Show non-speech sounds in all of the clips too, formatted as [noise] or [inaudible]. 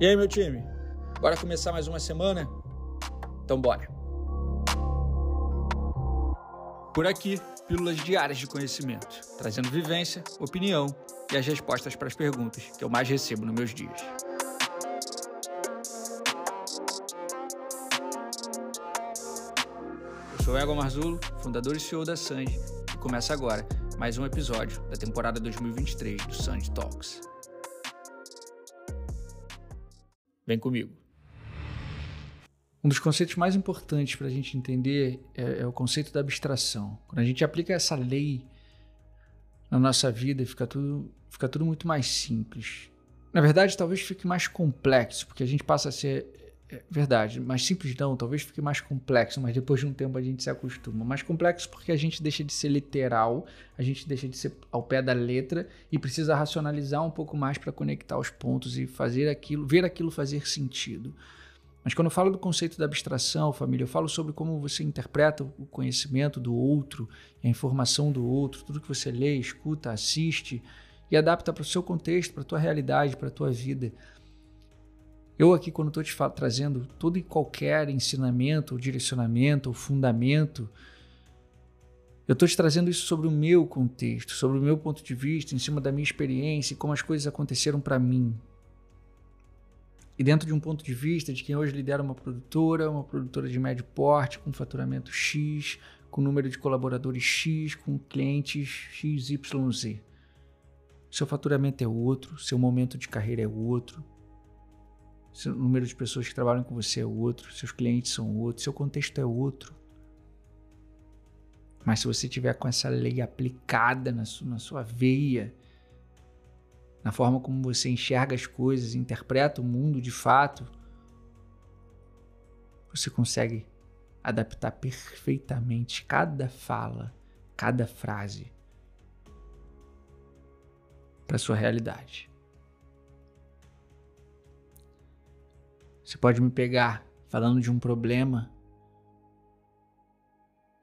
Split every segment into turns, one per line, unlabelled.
E aí, meu time? Bora começar mais uma semana? Então bora! Por aqui, pílulas diárias de conhecimento, trazendo vivência, opinião e as respostas para as perguntas que eu mais recebo nos meus dias. Eu sou Ego Marzulo, fundador e CEO da Sanji, e começa agora mais um episódio da temporada 2023 do Sanji Talks. Vem comigo. Um dos conceitos mais importantes para a gente entender é, é, o conceito da abstração. Quando a gente aplica essa lei na nossa vida, fica tudo, fica tudo muito mais simples. Na verdade, talvez fique mais complexo, porque a gente passa a ser é verdade, mais simples não, talvez fique mais complexo, mas depois de um tempo a gente se acostuma. Mais complexo porque a gente deixa de ser literal, a gente deixa de ser ao pé da letra e precisa racionalizar um pouco mais para conectar os pontos e fazer aquilo, ver aquilo fazer sentido. Mas quando eu falo do conceito da abstração, família, eu falo sobre como você interpreta o conhecimento do outro, a informação do outro, tudo que você lê, escuta, assiste e adapta para o seu contexto, para a tua realidade, para a tua vida. Eu aqui, quando estou te trazendo todo e qualquer ensinamento, ou direcionamento, ou fundamento, eu estou te trazendo isso sobre o meu contexto, sobre o meu ponto de vista, em cima da minha experiência e como as coisas aconteceram para mim. E dentro de um ponto de vista de quem hoje lidera uma produtora, uma produtora de médio porte, com faturamento X, com número de colaboradores X, com clientes XYZ. Seu faturamento é outro, seu momento de carreira é outro, o número de pessoas que trabalham com você é outro, seus clientes são outros, seu contexto é outro. Mas se você tiver com essa lei aplicada na sua, na sua veia, na forma como você enxerga as coisas, interpreta o mundo de fato, você consegue adaptar perfeitamente cada fala, cada frase para sua realidade. Você pode me pegar falando de um problema,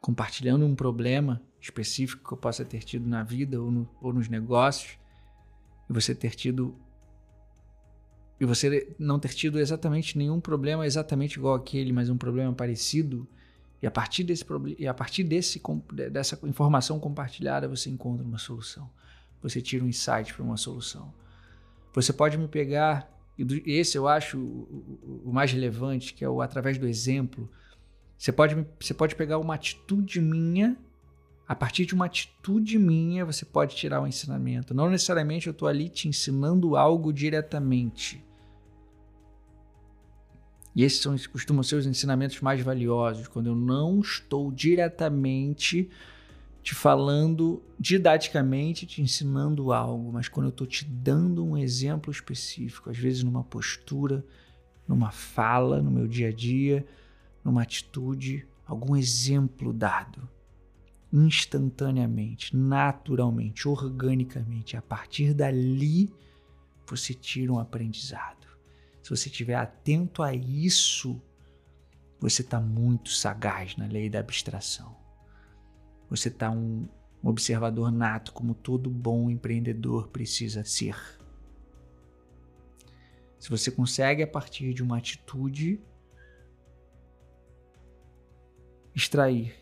compartilhando um problema específico que eu possa ter tido na vida ou, no, ou nos negócios, e você ter tido. E você não ter tido exatamente nenhum problema exatamente igual aquele, mas um problema parecido, e a partir desse e a partir desse, dessa informação compartilhada você encontra uma solução. Você tira um insight para uma solução. Você pode me pegar e esse eu acho o, o mais relevante, que é o através do exemplo. Você pode, você pode pegar uma atitude minha, a partir de uma atitude minha, você pode tirar o um ensinamento. Não necessariamente eu estou ali te ensinando algo diretamente. E esses são, costumam ser os ensinamentos mais valiosos, quando eu não estou diretamente te falando didaticamente, te ensinando algo, mas quando eu estou te dando um exemplo específico, às vezes numa postura, numa fala, no meu dia a dia, numa atitude, algum exemplo dado, instantaneamente, naturalmente, organicamente, a partir dali você tira um aprendizado. Se você estiver atento a isso, você está muito sagaz na lei da abstração. Você está um observador nato, como todo bom empreendedor precisa ser. Se você consegue, a partir de uma atitude, extrair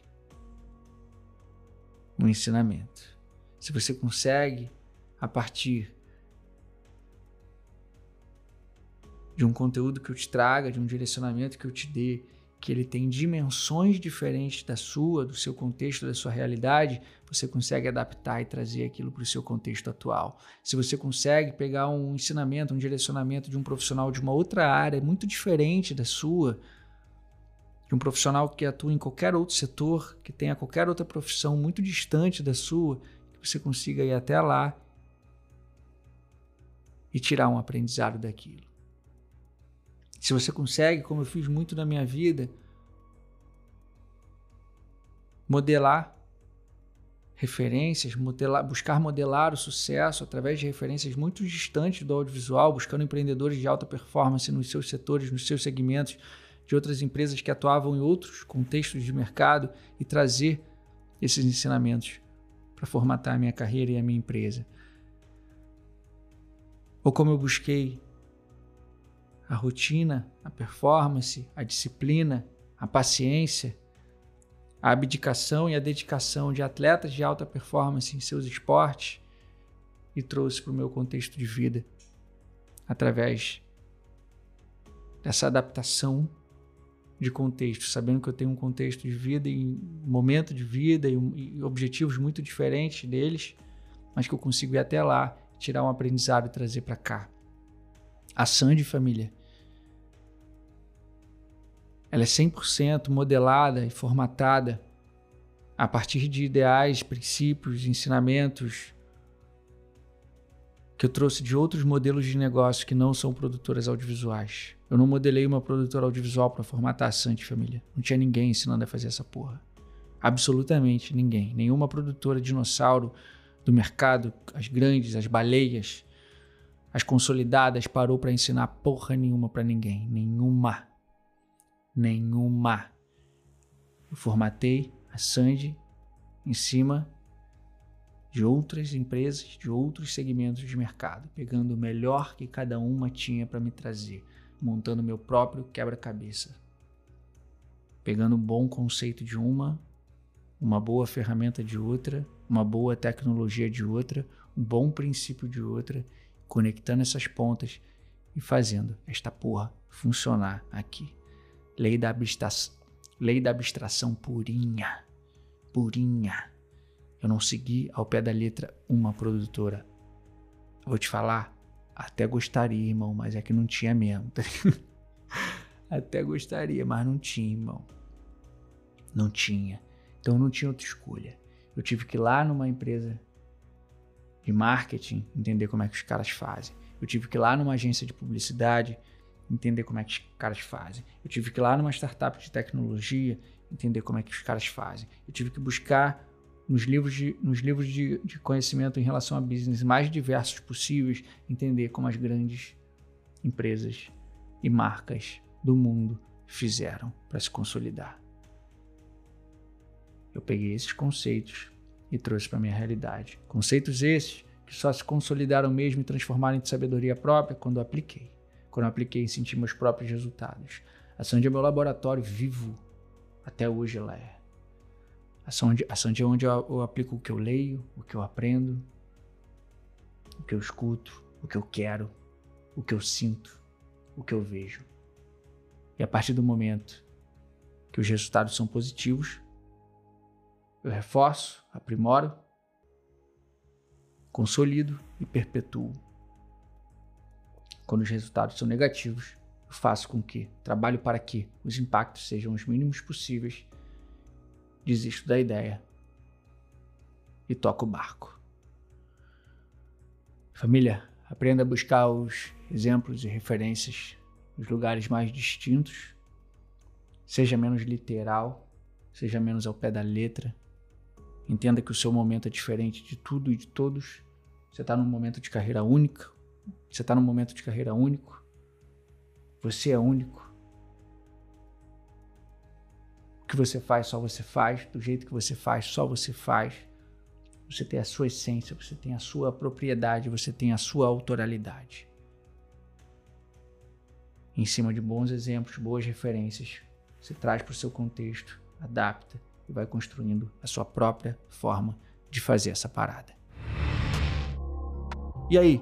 um ensinamento. Se você consegue, a partir de um conteúdo que eu te traga, de um direcionamento que eu te dê, que ele tem dimensões diferentes da sua, do seu contexto, da sua realidade, você consegue adaptar e trazer aquilo para o seu contexto atual. Se você consegue pegar um ensinamento, um direcionamento de um profissional de uma outra área muito diferente da sua, de um profissional que atua em qualquer outro setor, que tenha qualquer outra profissão muito distante da sua, que você consiga ir até lá e tirar um aprendizado daquilo. Se você consegue, como eu fiz muito na minha vida, modelar referências, modelar, buscar modelar o sucesso através de referências muito distantes do audiovisual, buscando empreendedores de alta performance nos seus setores, nos seus segmentos, de outras empresas que atuavam em outros contextos de mercado e trazer esses ensinamentos para formatar a minha carreira e a minha empresa. Ou como eu busquei a rotina, a performance, a disciplina, a paciência, a abdicação e a dedicação de atletas de alta performance em seus esportes e trouxe para o meu contexto de vida através dessa adaptação de contexto, sabendo que eu tenho um contexto de vida e momento de vida e, e objetivos muito diferentes deles, mas que eu consigo ir até lá, tirar um aprendizado e trazer para cá. A Sandy família, ela é 100% modelada e formatada a partir de ideais, princípios, ensinamentos que eu trouxe de outros modelos de negócio que não são produtoras audiovisuais. Eu não modelei uma produtora audiovisual para formatar a Santi Família. Não tinha ninguém ensinando a fazer essa porra. Absolutamente ninguém. Nenhuma produtora dinossauro do mercado, as grandes, as baleias, as consolidadas, parou para ensinar porra nenhuma para ninguém. Nenhuma. Nenhuma. Eu formatei a Sandy em cima de outras empresas, de outros segmentos de mercado, pegando o melhor que cada uma tinha para me trazer, montando meu próprio quebra-cabeça. Pegando um bom conceito de uma, uma boa ferramenta de outra, uma boa tecnologia de outra, um bom princípio de outra, conectando essas pontas e fazendo esta porra funcionar aqui. Lei da abstração, lei da abstração purinha, purinha. Eu não segui ao pé da letra uma produtora. vou te falar, até gostaria, irmão, mas é que não tinha mesmo. Tá [laughs] até gostaria, mas não tinha, irmão. Não tinha. Então eu não tinha outra escolha. Eu tive que ir lá numa empresa de marketing entender como é que os caras fazem. Eu tive que ir lá numa agência de publicidade entender como é que os caras fazem. Eu tive que ir lá numa startup de tecnologia entender como é que os caras fazem. Eu tive que buscar nos livros, de, nos livros de, de conhecimento em relação a business mais diversos possíveis, entender como as grandes empresas e marcas do mundo fizeram para se consolidar. Eu peguei esses conceitos e trouxe para minha realidade. Conceitos esses que só se consolidaram mesmo e transformaram em sabedoria própria quando apliquei. Quando eu apliquei senti meus próprios resultados. A Sandy é meu laboratório vivo. Até hoje ela é. A Sandy, a Sandy é onde eu, eu aplico o que eu leio, o que eu aprendo, o que eu escuto, o que eu quero, o que eu sinto, o que eu vejo. E a partir do momento que os resultados são positivos, eu reforço, aprimoro, consolido e perpetuo. Quando os resultados são negativos, eu faço com que, trabalho para que os impactos sejam os mínimos possíveis desisto da ideia e toco o barco. Família, aprenda a buscar os exemplos e referências nos lugares mais distintos. Seja menos literal, seja menos ao pé da letra. Entenda que o seu momento é diferente de tudo e de todos. Você está num momento de carreira única. Você está num momento de carreira único. Você é único que você faz, só você faz, do jeito que você faz, só você faz. Você tem a sua essência, você tem a sua propriedade, você tem a sua autoralidade. Em cima de bons exemplos, boas referências, você traz para o seu contexto, adapta e vai construindo a sua própria forma de fazer essa parada. E aí,